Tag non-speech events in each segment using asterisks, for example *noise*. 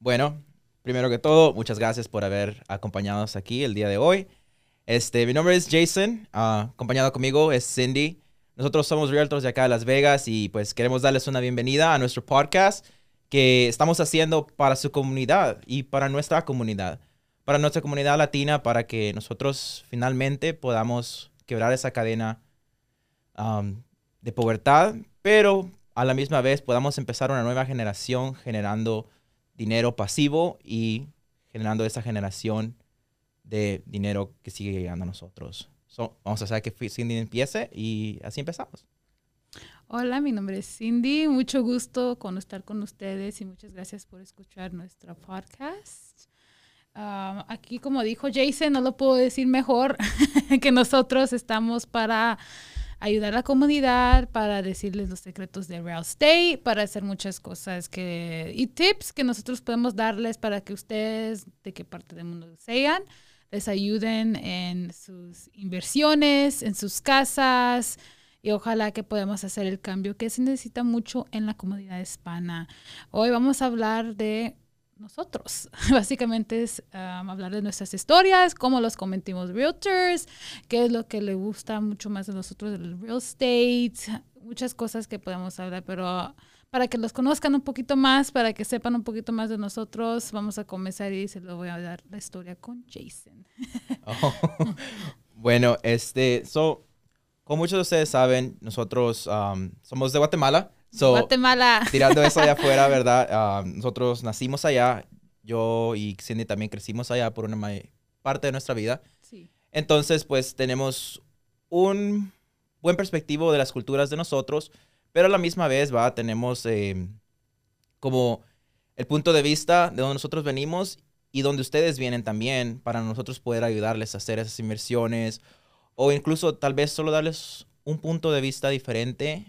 Bueno, primero que todo, muchas gracias por haber acompañado aquí el día de hoy. Este, mi nombre es Jason, ah, acompañado conmigo es Cindy. Nosotros somos realtors de acá de Las Vegas y pues queremos darles una bienvenida a nuestro podcast que estamos haciendo para su comunidad y para nuestra comunidad, para nuestra comunidad latina, para que nosotros finalmente podamos quebrar esa cadena de pubertad, pero a la misma vez podamos empezar una nueva generación generando dinero pasivo y generando esa generación de dinero que sigue llegando a nosotros. vamos a hacer que Cindy empiece y así empezamos. Hola, mi nombre es Cindy. Mucho gusto con estar con ustedes y muchas gracias por escuchar nuestro podcast. Ah, aquí, como dijo Jason, no lo puedo decir mejor *laughs* que nosotros estamos para ayudar a la comunidad, para decirles los secretos de real estate, para hacer muchas cosas que y tips que nosotros podemos darles para que ustedes, de qué parte del mundo sean, les ayuden en sus inversiones, en sus casas y ojalá que podamos hacer el cambio que se necesita mucho en la comunidad hispana. Hoy vamos a hablar de nosotros. *laughs* Básicamente es um, hablar de nuestras historias, cómo los cometimos realtors, qué es lo que le gusta mucho más de nosotros del real estate, muchas cosas que podemos hablar, pero para que los conozcan un poquito más, para que sepan un poquito más de nosotros, vamos a comenzar y se lo voy a dar la historia con Jason. *laughs* Oh, *laughs* bueno, este, so, como muchos de ustedes saben, nosotros um, somos de Guatemala. Guatemala. *laughs* Tirando eso allá afuera, ¿verdad? Um, nosotros nacimos allá. Yo y Cindy también crecimos allá por una parte de nuestra vida. Sí. Entonces, pues tenemos un buen perspectivo de las culturas de nosotros pero a la misma vez, va, tenemos eh, como el punto de vista de donde nosotros venimos y donde ustedes vienen también para nosotros poder ayudarles a hacer esas inversiones o incluso tal vez solo darles un punto de vista diferente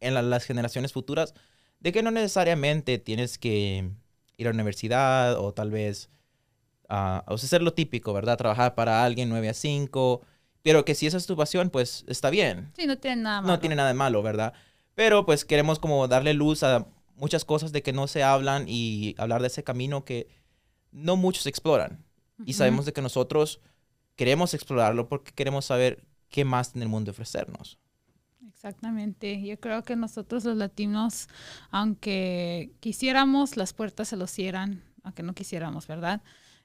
en las generaciones futuras de que no necesariamente tienes que ir a la universidad o tal vez uh, o sea, hacer lo típico, ¿verdad? Trabajar para alguien 9 a 5 pero que si esa es tu pasión, pues está bien. Sí, no tiene nada malo. No tiene nada de malo, ¿verdad? Pero pues queremos como darle luz a muchas cosas de que no se hablan y hablar de ese camino que no muchos exploran. Y sabemos de que nosotros queremos explorarlo porque queremos saber qué más tiene el mundo ofrecernos. Exactamente. Yo creo que nosotros los latinos, aunque quisiéramos, las puertas se lo cierran, aunque no quisiéramos, ¿verdad?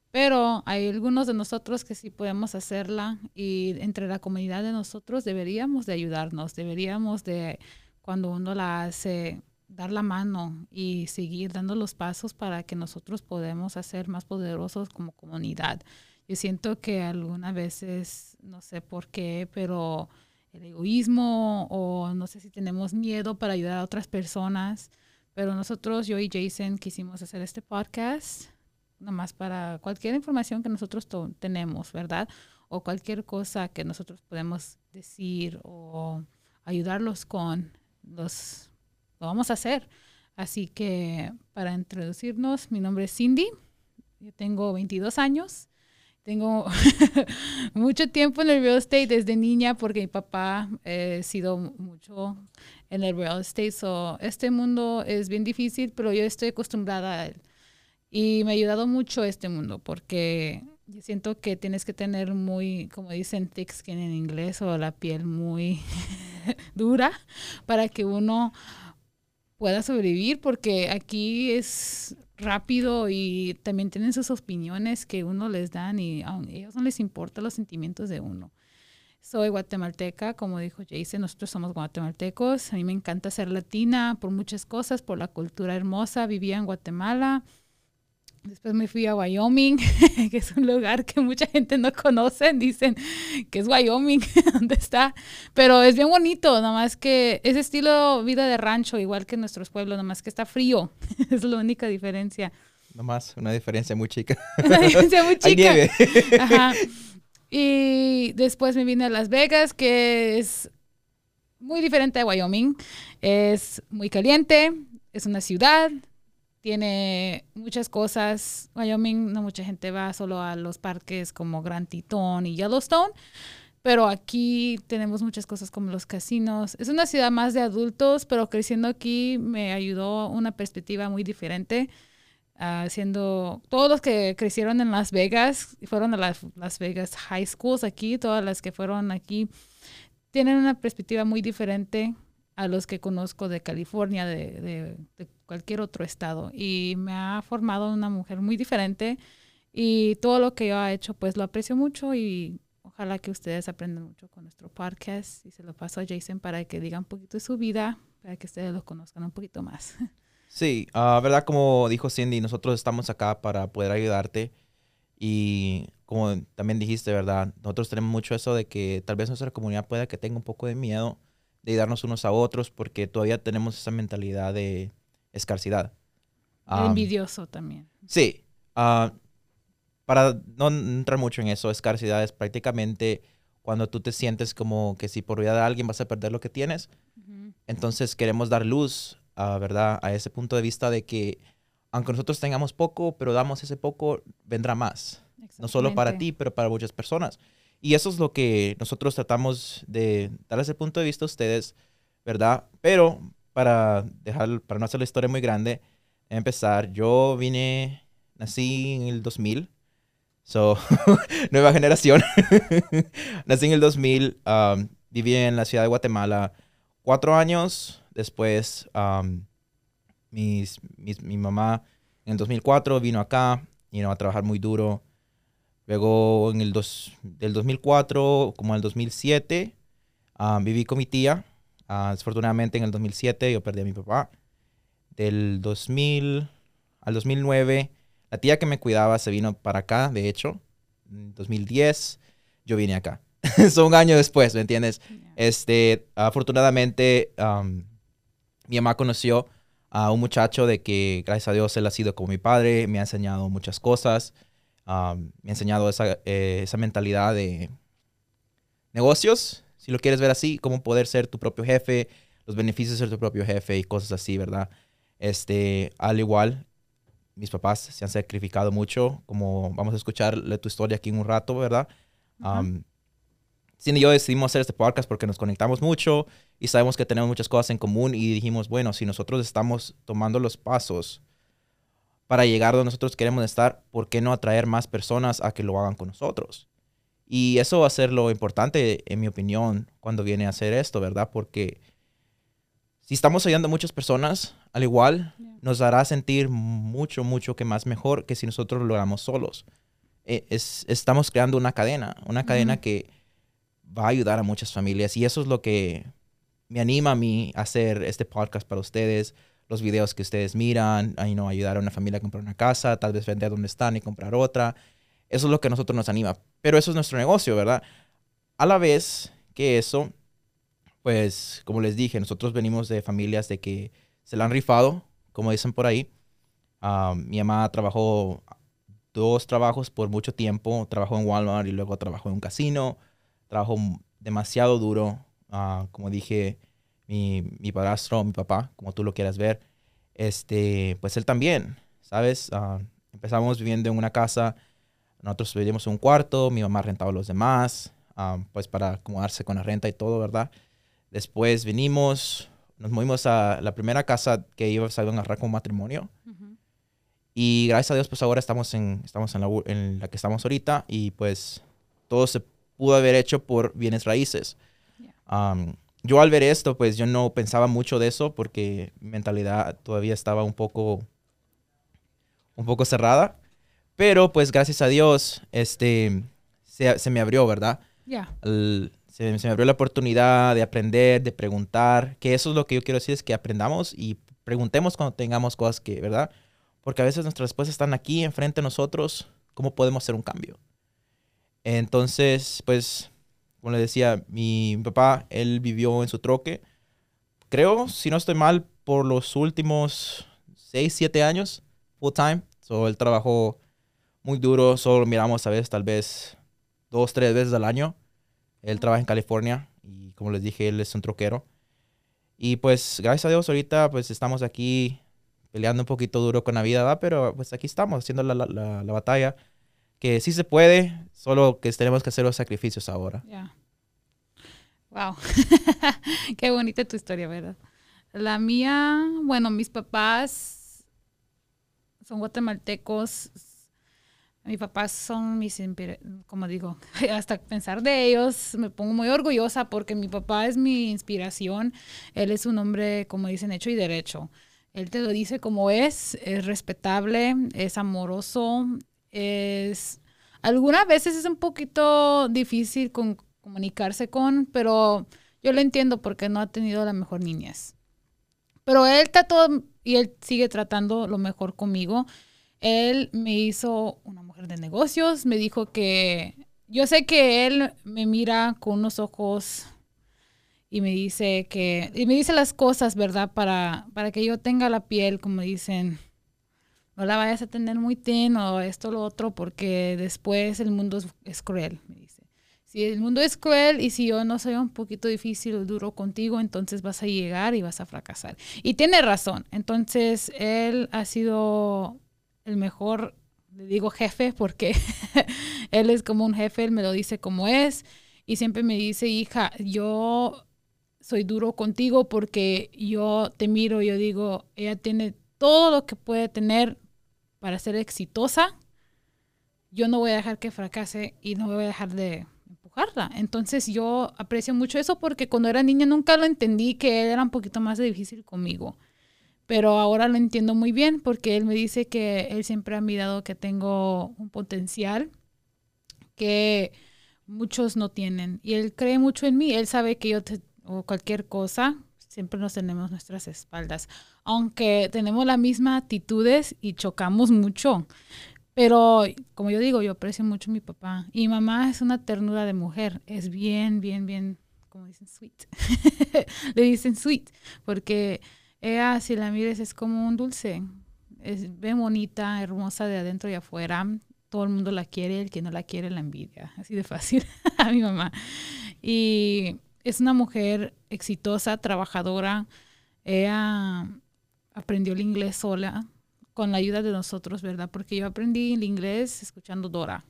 Pero hay algunos de nosotros que sí podemos hacerla y entre la comunidad de nosotros deberíamos de ayudarnos, deberíamos de, cuando uno la hace, dar la mano y seguir dando los pasos para que nosotros podamos hacer más poderosos como comunidad. Yo siento que algunas veces, no sé por qué, pero el egoísmo o no sé si tenemos miedo para ayudar a otras personas, pero nosotros, yo y Jason, quisimos hacer este podcast más para cualquier información que nosotros tenemos, ¿verdad? O cualquier cosa que nosotros podemos decir o ayudarlos con, los, lo vamos a hacer. Así que para introducirnos, mi nombre es Cindy, yo tengo 22 años, tengo *laughs* mucho tiempo en el real estate desde niña porque mi papá eh, ha sido mucho en el real estate. So, este mundo es bien difícil, pero yo estoy acostumbrada a él. Y me ha ayudado mucho este mundo porque yo siento que tienes que tener muy, como dicen, thick skin en inglés o la piel muy *laughs* dura para que uno pueda sobrevivir porque aquí es rápido y también tienen sus opiniones que uno les dan y a ellos no les importa los sentimientos de uno. Soy guatemalteca, como dijo Jason, nosotros somos guatemaltecos. A mí me encanta ser latina por muchas cosas, por la cultura hermosa. Vivía en Guatemala Después me fui a Wyoming, *laughs* que es un lugar que mucha gente no conoce. Dicen que es Wyoming, *laughs* donde está. Pero es bien bonito, nada más que es estilo vida de rancho, igual que en nuestros pueblos, nada más que está frío. *laughs* es la única diferencia. Nada más, una diferencia muy chica. Una diferencia muy chica. Hay nieve. Ajá. Y después me vine a Las Vegas, que es muy diferente de Wyoming. Es muy caliente, es una ciudad, tiene muchas cosas. Wyoming, no mucha gente va solo a los parques como Grand Teton y Yellowstone, pero aquí tenemos muchas cosas como los casinos. Es una ciudad más de adultos, pero creciendo aquí me ayudó una perspectiva muy diferente. Haciendo todos los que crecieron en Las Vegas, fueron a las Las Vegas High Schools aquí, todas las que fueron aquí, tienen una perspectiva muy diferente a los que conozco de California, de, de cualquier otro estado. Y me ha formado una mujer muy diferente y todo lo que yo he hecho, pues lo aprecio mucho y ojalá que ustedes aprendan mucho con nuestro podcast y se lo paso a Jason para que diga un poquito de su vida, para que ustedes lo conozcan un poquito más. *laughs* Sí, uh, verdad, como dijo Cindy, nosotros estamos acá para poder ayudarte y como también dijiste, verdad, nosotros tenemos mucho eso de que tal vez nuestra comunidad pueda que tenga un poco de miedo de ayudarnos unos a otros porque todavía tenemos esa mentalidad de escasidad. envidioso también. Sí. Uh, para no entrar mucho en eso, escasidad es prácticamente cuando tú te sientes como que si por vida de alguien vas a perder lo que tienes. Entonces queremos dar luz, a ¿verdad? A ese punto de vista de que aunque nosotros tengamos poco, pero damos ese poco, vendrá más. No solo para ti, pero para muchas personas. Y eso es lo que nosotros tratamos de dar ese punto de vista a ustedes, ¿verdad? Pero para dejar, para no hacer la historia muy grande, empezar, yo vine, nací en el 2000 So, *laughs* nueva generación. *laughs* Nací en el 2000, um, viví en la ciudad de Guatemala cuatro años. Después, um, mis, mi mamá en el 2004 vino acá, vino a trabajar muy duro. Luego, en el dos, del 2004 como el 2007, um, viví con mi tía. Uh, desafortunadamente, en el 2007 yo perdí a mi papá. Del 2000 al 2009 la tía que me cuidaba se vino para acá, de hecho, en 2010 yo vine acá. *laughs* Son un año después, ¿me entiendes? Este, afortunadamente, mi mamá conoció a un muchacho de que, gracias a Dios, él ha sido como mi padre, me ha enseñado muchas cosas, me ha enseñado esa, eh, esa mentalidad de negocios, si lo quieres ver así, cómo poder ser tu propio jefe, los beneficios de ser tu propio jefe y cosas así, ¿verdad? Este, al igual, mis papás se han sacrificado mucho, como vamos a escuchar tu historia aquí en un rato, ¿verdad? Uh y yo decidimos hacer este podcast porque nos conectamos mucho y sabemos que tenemos muchas cosas en común y dijimos, bueno, si nosotros estamos tomando los pasos para llegar donde nosotros queremos estar, ¿por qué no atraer más personas a que lo hagan con nosotros? Y eso va a ser lo importante, en mi opinión, cuando viene a hacer esto, ¿verdad? Porque si estamos ayudando a muchas personas, al igual, nos hará sentir mucho, mucho que más mejor que si nosotros lo hagamos solos. Eh, es, estamos creando una cadena, una cadena que va a ayudar a muchas familias y eso es lo que me anima a mí a hacer este podcast para ustedes, los videos que ustedes miran, a, no ayudar a una familia a comprar una casa, tal vez vender donde están y comprar otra. Eso es lo que a nosotros nos anima. Pero eso es nuestro negocio, ¿verdad? A la vez que eso, pues, como les dije, nosotros venimos de familias de que se la han rifado, como dicen por ahí. Ah, mi mamá trabajó dos trabajos por mucho tiempo. Trabajó en Walmart y luego trabajó en un casino. Trabajó demasiado duro. Ah, como dije, mi, mi, padrastro, mi papá, como tú lo quieras ver, este, pues él también, ¿sabes? Ah, empezamos viviendo en una casa. Nosotros vivíamos en un cuarto. Mi mamá rentaba a los demás, pues para acomodarse con la renta y todo, ¿verdad? Después vinimos, nos movimos a la primera casa que iba a agarrar como matrimonio. Y gracias a Dios, pues ahora estamos en, estamos en la, en, la, que estamos ahorita y pues todo se pudo haber hecho por bienes raíces. Yo al ver esto, pues yo no pensaba mucho de eso porque mi mentalidad todavía estaba un poco, un poco cerrada. Pero pues gracias a Dios, este, se, se me abrió, ¿verdad? Ya se, me abrió la oportunidad de aprender, de preguntar, que eso es lo que yo quiero decir, es que aprendamos y preguntemos cuando tengamos cosas que, ¿verdad? Porque a veces nuestras respuestas están aquí enfrente de nosotros, ¿cómo podemos hacer un cambio? Entonces, pues, como le decía, mi papá, él vivió en su troque, creo, si no estoy mal, por los últimos 6, 7 años, full time. So, él trabajó muy duro, solo miramos a veces, tal vez, dos, tres veces al año. Él trabaja en California y como les dije, él es un troquero. Y pues gracias a Dios ahorita pues estamos aquí peleando un poquito duro con la vida. Pero pues aquí estamos haciendo la, la, la, batalla. Que sí se puede, solo que tenemos que hacer los sacrificios ahora. Ya. Wow, *laughs* qué bonita tu historia, ¿verdad? La mía, bueno, mis papás son guatemaltecos. Mis papás son mis, como digo, *laughs* hasta pensar de ellos me pongo muy orgullosa porque mi papá es mi inspiración. Él es un hombre, como dicen, hecho y derecho. Él te lo dice como es, es respetable, es amoroso, es... Algunas veces es un poquito difícil comunicarse con, pero yo lo entiendo porque no ha tenido la mejor niñez. Pero él trató y él sigue tratando lo mejor conmigo. Él me hizo una mujer de negocios, me dijo que yo sé que él me mira con unos ojos y me dice que y me dice las cosas, ¿verdad? Para para que yo tenga la piel, como dicen, no la vayas a tener muy ten o esto lo otro porque después el mundo es, es cruel, me dice si el mundo es cruel y si yo no soy un poquito difícil o duro contigo, entonces vas a llegar y vas a fracasar. Y tiene razón. Entonces, él ha sido el mejor, le digo jefe, porque *laughs* él es como un jefe, él me lo dice como es. Y siempre me dice, hija, yo soy duro contigo porque yo te miro, yo digo, ella tiene todo lo que puede tener para ser exitosa. Yo no voy a dejar que fracase y no voy a dejar de entonces yo aprecio mucho eso porque cuando era niña nunca lo entendí que él era un poquito más difícil conmigo. Pero ahora lo entiendo muy bien porque él me dice que él siempre ha mirado que tengo un potencial que muchos no tienen. Y él cree mucho en mí. Él sabe que yo o cualquier cosa, siempre nos tenemos nuestras espaldas. Aunque tenemos las mismas actitudes y chocamos mucho. Pero como yo digo, yo aprecio mucho a mi papá. Y mamá es una ternura de mujer. Es bien, bien, bien, como dicen, sweet. *laughs* Le dicen sweet, porque ella, si la mires, es como un dulce. Es bien bonita, hermosa de adentro y afuera. Todo el mundo la quiere, el que no la quiere la envidia. Así de fácil *laughs* a mi mamá. Y es una mujer exitosa, trabajadora. Ella aprendió el inglés sola con la ayuda de nosotros, ¿verdad? Porque yo aprendí el inglés escuchando Dora.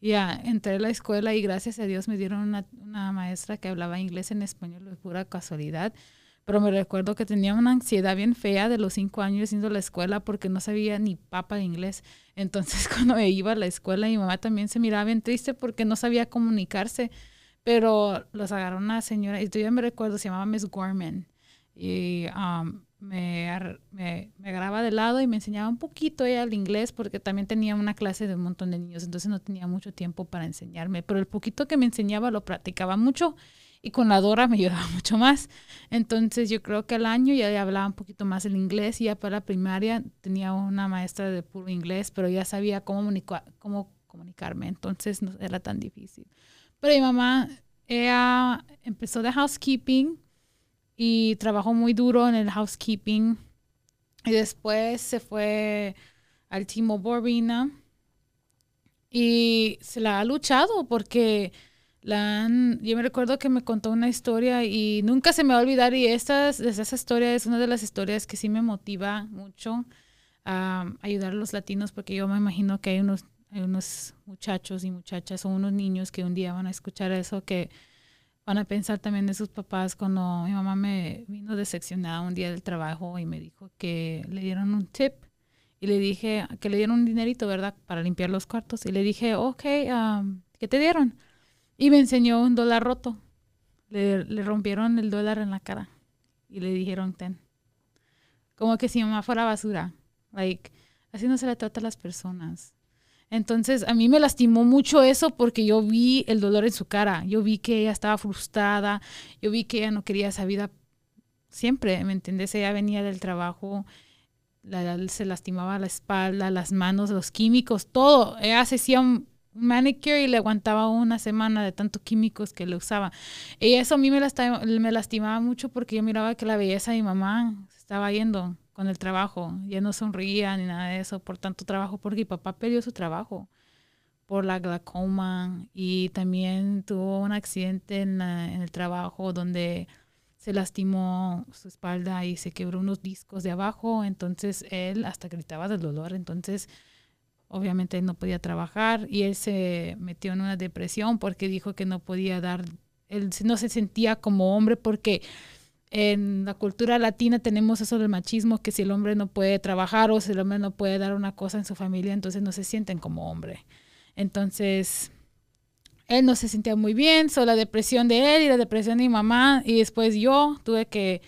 Ya, entré a la escuela y gracias a Dios me dieron una, una, maestra que hablaba inglés en español de pura casualidad. Pero me recuerdo que tenía una ansiedad bien fea de los cinco años yendo a la escuela porque no sabía ni papa de inglés. Entonces, *laughs* cuando me iba a la escuela, mi mamá también se miraba bien triste porque no sabía comunicarse. Pero los agarró una señora, y todavía me recuerdo, se llamaba Miss Gorman. Y um, me, me, grababa de lado y me enseñaba un poquito ella el inglés porque también tenía una clase de un montón de niños, entonces no tenía mucho tiempo para enseñarme, pero el poquito que me enseñaba lo practicaba mucho y con la Dora me ayudaba *laughs* mucho más. Entonces yo creo que al año ya hablaba un poquito más el inglés y ya para la primaria tenía una maestra de puro inglés, pero ya sabía cómo, cómo comunicarme, entonces no era tan difícil. Pero mi mamá, ella empezó de housekeeping y trabajó muy duro en el housekeeping. Y después se fue al Timo Borina y se la ha luchado porque la yo me recuerdo que me contó una historia y nunca se me va a olvidar y esta, esa historia es una de las historias que sí me motiva mucho a ayudar a los latinos porque yo me imagino que hay unos, hay unos muchachos y muchachas o unos niños que un día van a escuchar eso que van a pensar también de sus papás cuando mi mamá me vino decepcionada un día del trabajo y me dijo que le dieron un tip y le dije que le dieron un dinerito, ¿verdad? Para limpiar los cuartos y le dije, ok, um, ¿qué te dieron? Y me enseñó un dólar roto. Le, le rompieron el dólar en la cara y le dijeron, ten. Como que si mamá fuera basura. Like, así no se le trata a las personas. Entonces a mí me lastimó mucho eso porque yo vi el dolor en su cara, yo vi que ella estaba frustrada, yo vi que ella no quería esa vida siempre, ¿me entiendes? Ella venía del trabajo, se lastimaba la espalda, las manos, los químicos, todo. Ella se hacía un manicure y le aguantaba una semana de tantos químicos que le usaba. Y eso a mí me lastimaba, me lastimaba mucho porque yo miraba que la belleza de mi mamá se estaba yendo con el trabajo. Ya no sonría ni nada de eso por tanto trabajo, porque mi papá perdió su trabajo por la glaucoma y también tuvo un accidente en, en, el trabajo donde se lastimó su espalda y se quebró unos discos de abajo, entonces él hasta gritaba del dolor, entonces obviamente no podía trabajar y él se metió en una depresión porque dijo que no podía dar él no se sentía como hombre porque en la cultura latina tenemos eso del machismo, que si el hombre no puede trabajar o si el hombre no puede dar una cosa en su familia, entonces no se sienten como hombre. Entonces, él no se sentía muy bien, solo la depresión de él y la depresión de mi mamá, y después yo tuve que,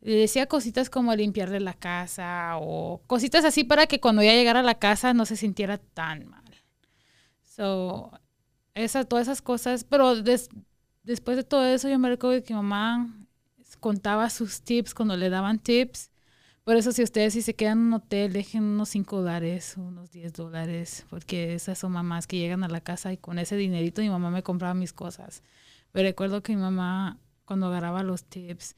le decía cositas como limpiarle la casa o cositas así para que cuando ya llegara a la casa no se sintiera tan mal. So, esa, todas esas cosas, pero después de todo eso yo me recuerdo que mi mamá contaba sus tips cuando le daban tips. Por eso si ustedes si se quedan en un hotel, dejen unos 5 dólares, unos 10 dólares, porque esas son mamás que llegan a la casa y con ese dinerito mi mamá me compraba mis cosas. Pero recuerdo que mi mamá cuando agarraba los tips,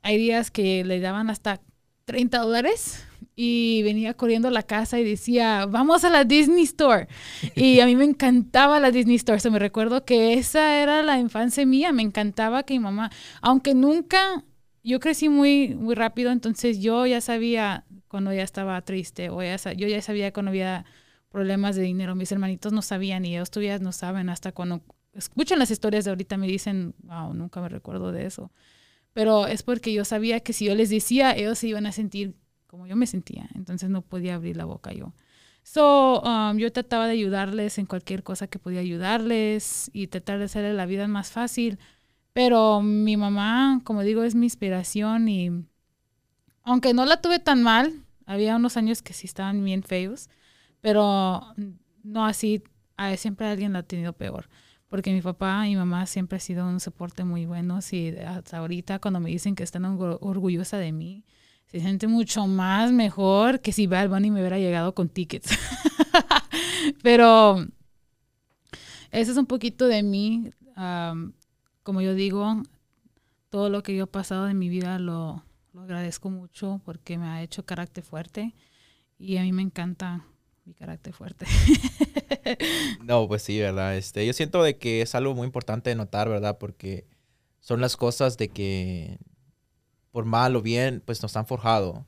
hay días que le daban hasta 30 dólares y venía corriendo a la casa y decía, vamos a la Disney Store. Y a mí me encantaba la Disney Store. se me recuerdo que esa era la infancia mía. Me encantaba que mi mamá, aunque nunca, yo crecí muy, muy rápido, entonces yo ya sabía cuando ya estaba triste o ya, yo ya sabía cuando había problemas de dinero. Mis hermanitos no sabían y ellos todavía no saben hasta cuando escuchan las historias de ahorita me dicen, wow, nunca me recuerdo de eso pero es porque yo sabía que si yo les decía, ellos se iban a sentir como yo me sentía, entonces no podía abrir la boca yo. So, um, yo trataba de ayudarles en cualquier cosa que podía ayudarles y tratar de hacerles la vida más fácil, pero mi mamá, como digo, es mi inspiración y aunque no la tuve tan mal, había unos años que sí estaban bien feos, pero no así, siempre alguien la ha tenido peor porque mi papá y mi mamá siempre han sido un soporte muy bueno y hasta ahorita cuando me dicen que están orgullosa de mí, se siente mucho más mejor que si Bad Bunny me hubiera llegado con tickets. *laughs* Pero eso es un poquito de mí. como yo digo, todo lo que yo he pasado en mi vida lo, lo agradezco mucho porque me ha hecho carácter fuerte y a mí me encanta mi carácter fuerte. *laughs* no, pues sí, ¿verdad? Este, yo siento de que es algo muy importante de notar, ¿verdad? Porque son las cosas de que, por mal o bien, pues nos han forjado.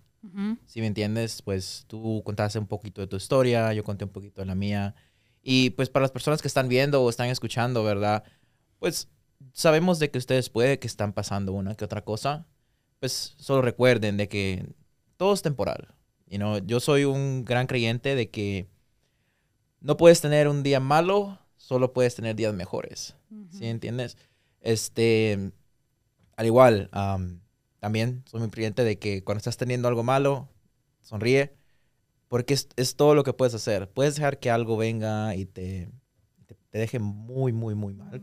Si me entiendes, pues tú contaste un poquito de tu historia, yo conté un poquito de la mía. Y pues para las personas que están viendo o están escuchando, ¿verdad? Pues sabemos de que ustedes puede que están pasando una que otra cosa. Pues solo recuerden de que todo es temporal. You know, yo soy un gran creyente de que no puedes tener un día malo, solo puedes tener días mejores. ¿Sí entiendes? Este, al igual, también soy muy creyente de que cuando estás teniendo algo malo, sonríe, porque es, todo lo que puedes hacer. Puedes dejar que algo venga y te, te, deje muy, muy, muy mal.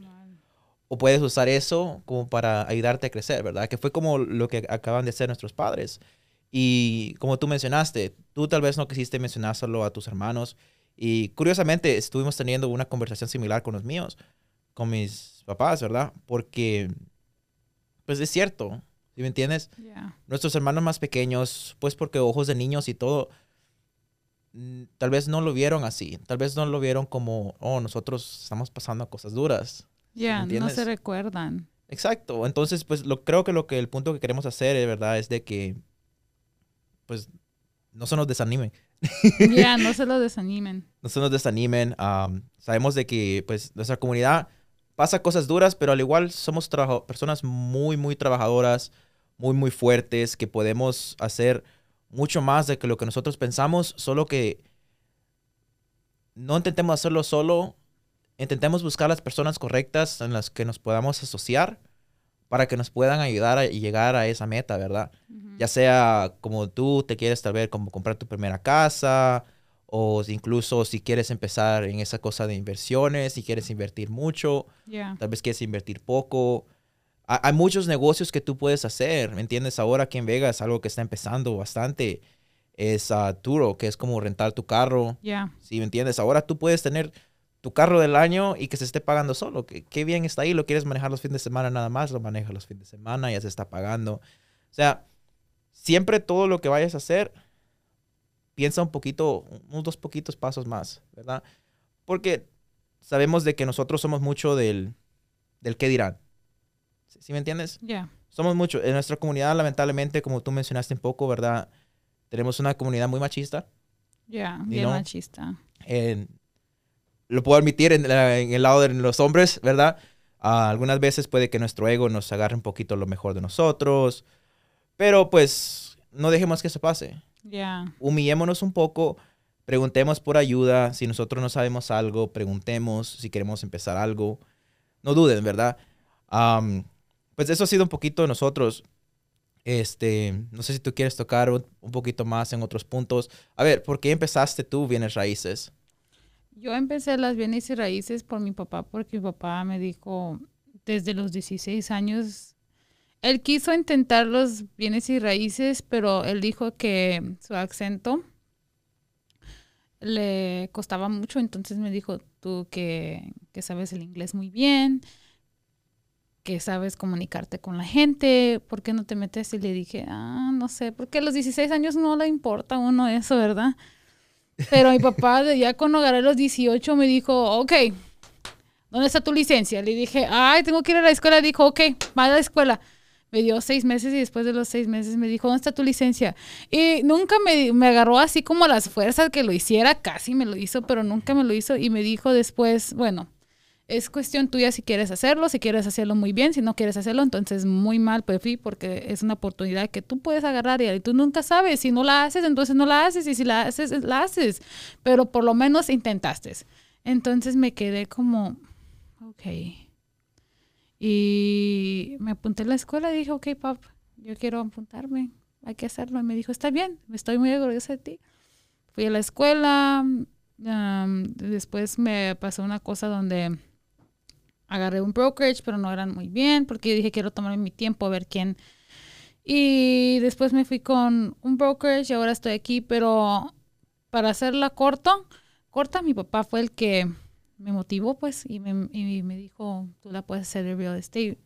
O puedes usar eso como para ayudarte a crecer, ¿verdad? Que fue como lo que acaban de hacer nuestros padres. Y como tú mencionaste, tú tal vez no quisiste mencionárselo a tus hermanos. Y curiosamente estuvimos teniendo una conversación similar con los míos, con mis papás, ¿verdad? Porque, pues es cierto, ¿sí me entiendes? Nuestros hermanos más pequeños, pues porque ojos de niños y todo, mm, tal vez no lo vieron así. Tal vez no lo vieron como, oh, nosotros estamos pasando cosas duras. Ya, no se recuerdan. Exacto. Entonces, pues lo, creo que lo que el punto que queremos hacer, de verdad, es de que pues no se nos desanimen. *laughs* Ya, no se los desanimen. *laughs* No se nos desanimen. sabemos de que pues nuestra comunidad pasa cosas duras, pero al igual somos personas muy, muy trabajadoras, muy, muy fuertes, que podemos hacer mucho más de que lo que nosotros pensamos, solo que no intentemos hacerlo solo, intentemos buscar las personas correctas en las que nos podamos asociar para que nos puedan ayudar a llegar a esa meta, ¿verdad? Ya sea como tú te quieres tal vez como comprar tu primera casa o incluso si quieres empezar en esa cosa de inversiones, si quieres invertir mucho, tal vez quieres invertir poco. Hay muchos negocios que tú puedes hacer, ¿me entiendes? Ahora aquí en Vegas algo que está empezando bastante es uh, Turo, que es como rentar tu carro. Ya. ¿Sí me entiendes? Ahora tú puedes tener tu carro del año y que se esté pagando solo. Qué, bien está ahí. Lo quieres manejar los fines de semana nada más, lo manejas los fines de semana, ya se está pagando. O sea, siempre todo lo que vayas a hacer, piensa un poquito, unos dos poquitos pasos más, ¿verdad? Porque sabemos de que nosotros somos mucho del, del qué dirán. ¿Sí, me entiendes? Ya. Somos mucho. En nuestra comunidad, lamentablemente, como tú mencionaste un poco, ¿verdad? Tenemos una comunidad muy machista. Ya, bien machista. En, lo puedo admitir en, el lado de los hombres, ¿verdad? Ah, algunas veces puede que nuestro ego nos agarre un poquito lo mejor de nosotros, pero pues no dejemos que eso pase. Ya. Humillémonos un poco, preguntemos por ayuda, si nosotros no sabemos algo, preguntemos si queremos empezar algo. No duden, ¿verdad? Pues eso ha sido un poquito de nosotros. Este, no sé si tú quieres tocar un, poquito más en otros puntos. A ver, ¿por qué empezaste tú bienes raíces? Yo empecé las bienes y raíces por mi papá, porque mi papá me dijo desde los 16 años, él quiso intentar los bienes y raíces, pero él dijo que su acento le costaba mucho, entonces me dijo, tú que, que sabes el inglés muy bien, que sabes comunicarte con la gente, ¿por qué no te metes? Y le dije, ah, no sé, porque a los 16 años no le importa a uno eso, ¿verdad? Pero mi papá, ya cuando agarré los 18, me dijo, ok, ¿dónde está tu licencia? Le dije, ay, tengo que ir a la escuela. Dijo, ok, va a la escuela. Me dio seis meses y después de los seis meses me dijo, ¿dónde está tu licencia? Y nunca me, me agarró así como las fuerzas que lo hiciera, casi me lo hizo, pero nunca me lo hizo. Y me dijo después, bueno, es cuestión tuya si quieres hacerlo, si quieres hacerlo muy bien, si no quieres hacerlo, entonces muy mal, pues sí, porque es una oportunidad que tú puedes agarrar y tú nunca sabes, si no la haces, entonces no la haces y si la haces, la haces, pero por lo menos intentaste. Entonces me quedé como, ok. Y me apunté a la escuela y dije, ok, pap, yo quiero apuntarme, hay que hacerlo. Y me dijo, está bien, estoy muy orgullosa de ti. Fui a la escuela, después me pasó una cosa donde agarré un brokerage, pero no eran muy bien, porque dije quiero tomarme mi tiempo a ver quién. Y después me fui con un brokerage y ahora estoy aquí, pero para hacerla corta, corta, mi papá fue el que me motivó, pues, y me, y me dijo, tú la puedes hacer de real estate.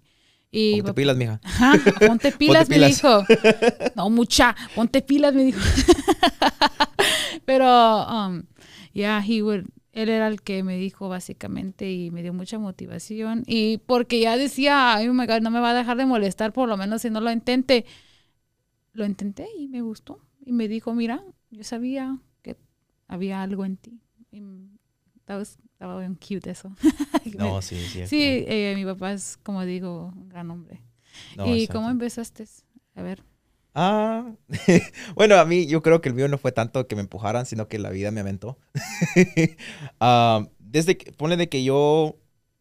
Y ponte pilas, mija. Ajá, ponte pilas, me dijo. No, mucha, ponte pilas, me dijo. *laughs* Pero, um, yeah, he would, él era el que me dijo básicamente y me dio mucha motivación. Y porque ya decía, ay, oh my God, no me va a dejar de molestar, por lo menos si no lo intente. Lo intenté y me gustó. Y me dijo, mira, yo sabía que había algo en ti. Y estaba, bien cute eso. *laughs* no, sí, sí. Sí, eh, mi papá es, como digo, un gran hombre. ¿Y cómo empezaste? A ver. Ah, *laughs* bueno, a mí yo creo que el mío no fue tanto que me empujaran, sino que la vida me aventó. *laughs* Ah, desde que, pone de que yo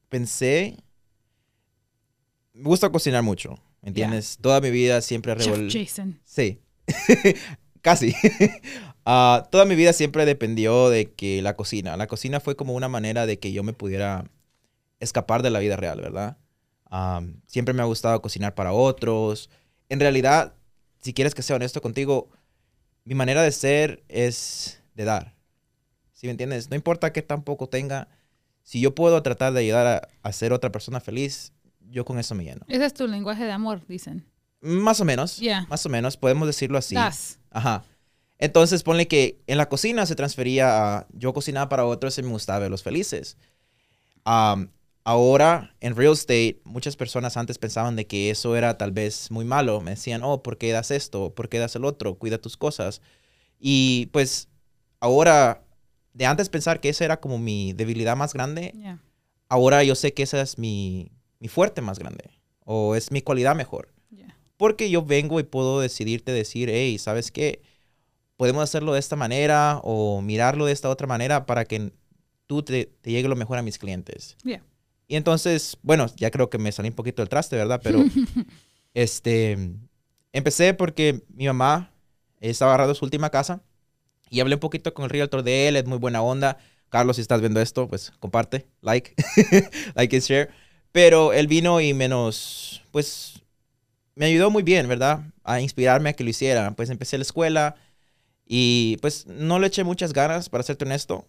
pensé, me gusta cocinar mucho, ¿me entiendes? Toda mi vida siempre revol... Jason. Sí, *laughs* casi. Ah, toda mi vida siempre dependió de que la cocina, la cocina fue como una manera de que yo me pudiera escapar de la vida real, ¿verdad? Ah, siempre me ha gustado cocinar para otros. En realidad, si quieres que sea honesto contigo, mi manera de ser es de dar. ¿Sí me entiendes? No importa qué tan poco tenga, si yo puedo tratar de ayudar a, hacer otra persona feliz, yo con eso me lleno. Ese es tu lenguaje de amor, dicen. Más o menos. Yeah. Más o menos, podemos decirlo así. Das. Ajá. Entonces, ponle que en la cocina se transfería a yo cocinaba para otros y me gustaba verlos felices. Um, Ahora, en real estate, muchas personas antes pensaban de que eso era tal vez muy malo. Me decían, oh, ¿por qué das esto? ¿Por qué das el otro? Cuida tus cosas. Y pues ahora, de antes pensar que esa era como mi debilidad más grande, ahora yo sé que esa es mi, mi, fuerte más grande o es mi cualidad mejor. Porque yo vengo y puedo decidirte decir, hey, ¿sabes qué? Podemos hacerlo de esta manera o mirarlo de esta otra manera para que tú te, te llegue lo mejor a mis clientes. Y entonces, bueno, ya creo que me salí un poquito del traste, ¿verdad? Pero, *laughs* este, empecé porque mi mamá estaba agarrando su última casa y hablé un poquito con el realtor de él, es muy buena onda. Carlos, si estás viendo esto, pues comparte, like, *laughs* like and share. Pero él vino y menos, pues, me ayudó muy bien, ¿verdad? A inspirarme a que lo hiciera. Pues empecé la escuela y pues no le eché muchas ganas, para serte honesto.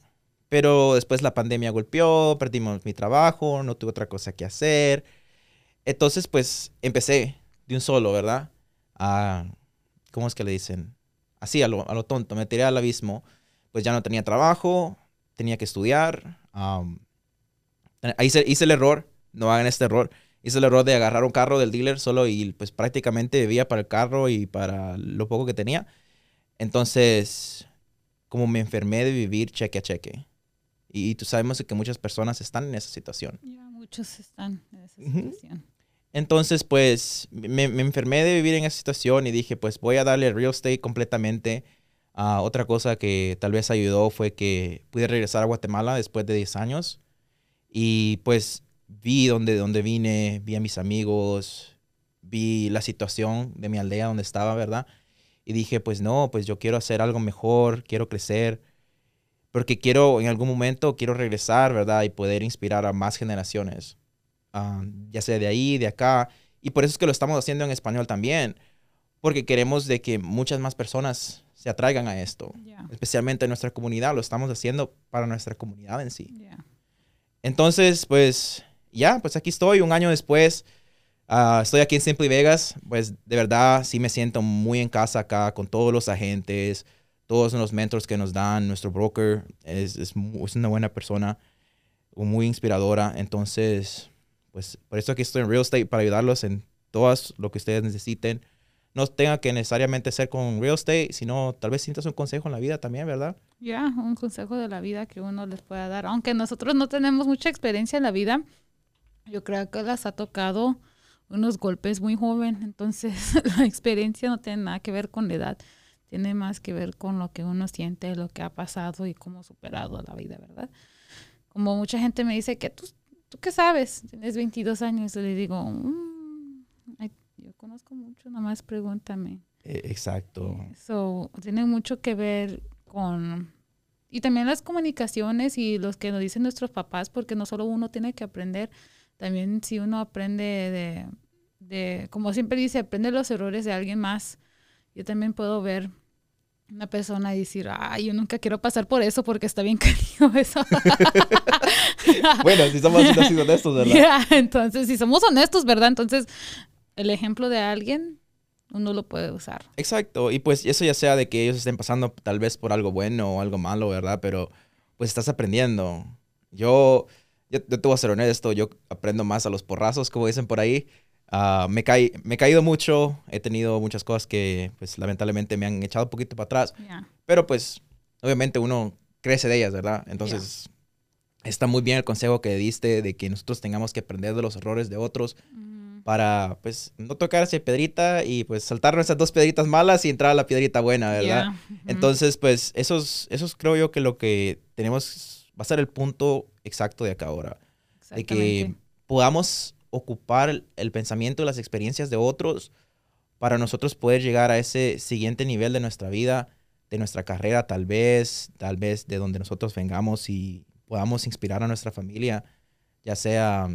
Pero después la pandemia golpeó, perdimos mi trabajo, no tuve otra cosa que hacer. Entonces, pues empecé de un solo, ¿verdad? A, ¿cómo es que le dicen? Así, a lo, a lo tonto, me tiré al abismo. Pues ya no tenía trabajo, tenía que estudiar. ahí hice, hice el error, no hagan este error. Hice el error de agarrar un carro del dealer solo y pues prácticamente vivía para el carro y para lo poco que tenía. Entonces, como me enfermé de vivir cheque a cheque. Y, tú sabemos que muchas personas están en esa situación. muchos están en esa situación. Entonces, pues, me, enfermé de vivir en esa situación y dije, pues, voy a darle real estate completamente. Uh, otra cosa que tal vez ayudó fue que pude regresar a Guatemala después de 10 años. Y pues vi donde, donde vine, vi a mis amigos, vi la situación de mi aldea donde estaba, ¿verdad? Y dije, pues no, pues yo quiero hacer algo mejor, quiero crecer, porque quiero, en algún momento, quiero regresar, ¿verdad? Y poder inspirar a más generaciones, ah, ya sea de ahí, de acá. Y por eso es que lo estamos haciendo en español también, porque queremos de que muchas más personas se atraigan a esto, especialmente en nuestra comunidad, lo estamos haciendo para nuestra comunidad en sí. Entonces, pues ya, pues aquí estoy un año después. Ah, estoy aquí en Simply Vegas. Pues de verdad sí me siento muy en casa acá con todos los agentes, todos los mentors que nos dan. Nuestro broker es, es, es una buena persona, muy inspiradora. Entonces, pues por eso aquí estoy en Real Estate para ayudarlos en todo lo que ustedes necesiten no tenga que necesariamente ser con real estate, sino tal vez sientas un consejo en la vida también, ¿verdad? Ya, un consejo de la vida que uno les pueda dar. Aunque nosotros no tenemos mucha experiencia en la vida, yo creo que las ha tocado unos golpes muy joven, entonces *laughs* la experiencia no tiene nada que ver con la edad, tiene más que ver con lo que uno siente, lo que ha pasado y cómo ha superado la vida, ¿verdad? Como mucha gente me dice que tú, tú qué sabes, tienes 22 años, y le digo, mm, yo conozco mucho, nomás pregúntame. E, exacto. Eso tiene mucho que ver con... Y también las comunicaciones y los que nos dicen nuestros papás, porque no solo uno tiene que aprender, también si uno aprende de, de como siempre dice, aprende los errores de alguien más. Yo también puedo ver una persona y decir, ay, yo nunca quiero pasar por eso porque está bien *laughs* cariño eso. *laughs* bueno, si somos así honestos, ¿verdad? entonces, si somos honestos, ¿verdad? Entonces, el ejemplo de alguien, uno lo puede usar. Exacto, y pues eso ya sea de que ellos estén pasando tal vez por algo bueno o algo malo, ¿verdad? Pero pues estás aprendiendo. Yo, yo, te voy a ser honesto, yo aprendo más a los porrazos, como dicen por ahí. Uh, me, caí, me he caído mucho, he tenido muchas cosas que pues lamentablemente me han echado un poquito para atrás, pero pues obviamente uno crece de ellas, ¿verdad? Entonces está muy bien el consejo que diste de que nosotros tengamos que aprender de los errores de otros para pues no tocar esa piedrita y pues saltar esas dos piedritas malas y entrar a la piedrita buena, ¿verdad? Entonces, pues eso es, creo yo que lo que tenemos va a ser el punto exacto de acá ahora. De que podamos ocupar el, pensamiento y las experiencias de otros para nosotros poder llegar a ese siguiente nivel de nuestra vida, de nuestra carrera tal vez, tal vez de donde nosotros vengamos y podamos inspirar a nuestra familia, ya sea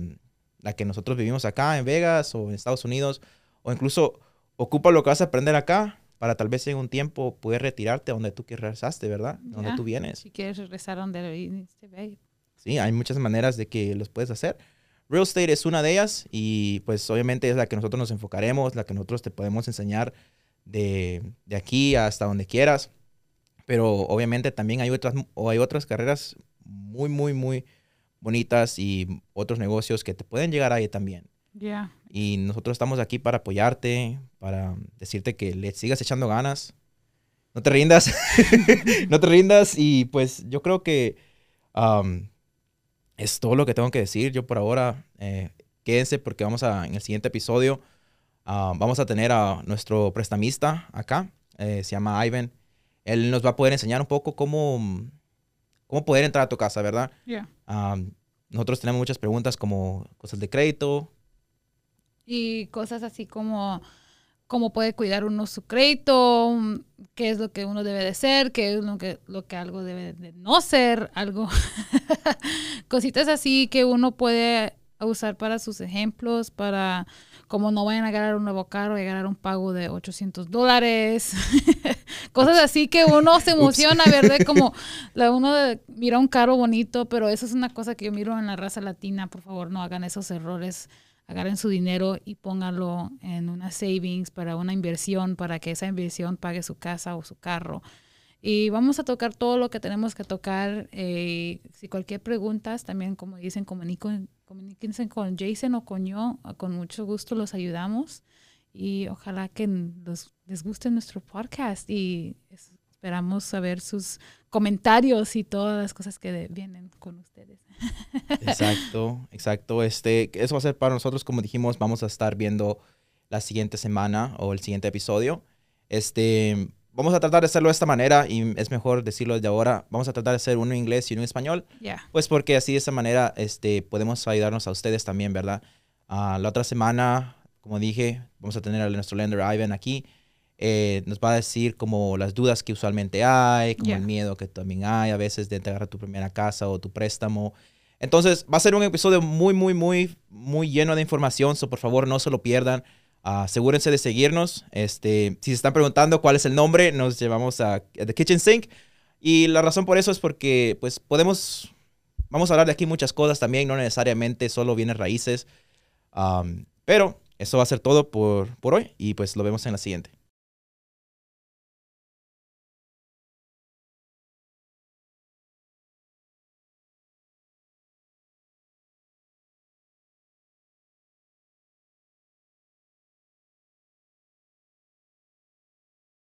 la que nosotros vivimos acá en Vegas o en Estados Unidos, o incluso ocupa lo que vas a aprender acá para tal vez en un tiempo poder retirarte a donde tú regresaste, ¿verdad? donde tú vienes. Si quieres regresar a donde viniste, Sí, hay muchas maneras de que los puedes hacer. Real estate es una de ellas y pues obviamente es la que nosotros nos enfocaremos, la que nosotros te podemos enseñar de, de aquí hasta donde quieras. Pero obviamente también hay otras, o hay otras carreras muy, muy, muy bonitas y otros negocios que te pueden llegar ahí también. Ya. Y nosotros estamos aquí para apoyarte, para decirte que le sigas echando ganas. No te rindas. *laughs* no te rindas. Y pues yo creo que um, es todo lo que tengo que decir. Yo por ahora, eh, quédense porque vamos a, en el siguiente episodio, uh, vamos a tener a nuestro prestamista acá. Eh, se llama Ivan. Él nos va a poder enseñar un poco cómo cómo poder entrar a tu casa, ¿verdad? nosotros tenemos muchas preguntas como cosas de crédito. Y cosas así como cómo puede cuidar uno su crédito, qué es lo que uno debe de ser, qué es lo que, lo que algo debe de no ser, algo. *laughs* Cositas así que uno puede usar para sus ejemplos, para como no vayan a ganar un nuevo carro y ganar un pago de 800 dólares. *laughs* Cosas así que uno se emociona, ¿verdad? Como *laughs* la uno mira un carro bonito, pero eso es una cosa que yo miro en la raza latina. Por favor, no hagan esos errores. Agarren su dinero y pónganlo en una savings para una inversión, para que esa inversión pague su casa o su carro. Y vamos a tocar todo lo que tenemos que tocar. Eh, si cualquier pregunta, también como dicen, comuníquense con Jason o con yo. Con mucho gusto los ayudamos. Y ojalá que les guste nuestro podcast y esperamos saber sus comentarios y todas las cosas que vienen con ustedes. Exacto, exacto. Este, eso va a ser para nosotros, como dijimos, vamos a estar viendo la siguiente semana o el siguiente episodio. Este, vamos a tratar de hacerlo de esta manera y es mejor decirlo desde ahora. Vamos a tratar de hacer uno en inglés y uno en español. Pues porque así de esta manera este, podemos ayudarnos a ustedes también, ¿verdad? Ah, la otra semana, como dije, vamos a tener a nuestro lender Ivan aquí. Eh, nos va a decir como las dudas que usualmente hay, como el miedo que también hay a veces de entregar tu primera casa o tu préstamo. Entonces va a ser un episodio muy, muy, muy, muy lleno de información, so por favor no se lo pierdan. asegúrense de seguirnos. Este, si se están preguntando cuál es el nombre, nos llevamos a, The Kitchen Sink. Y la razón por eso es porque pues podemos, vamos a hablar de aquí muchas cosas también, no necesariamente solo bienes raíces. pero eso va a ser todo por, por hoy y pues lo vemos en la siguiente.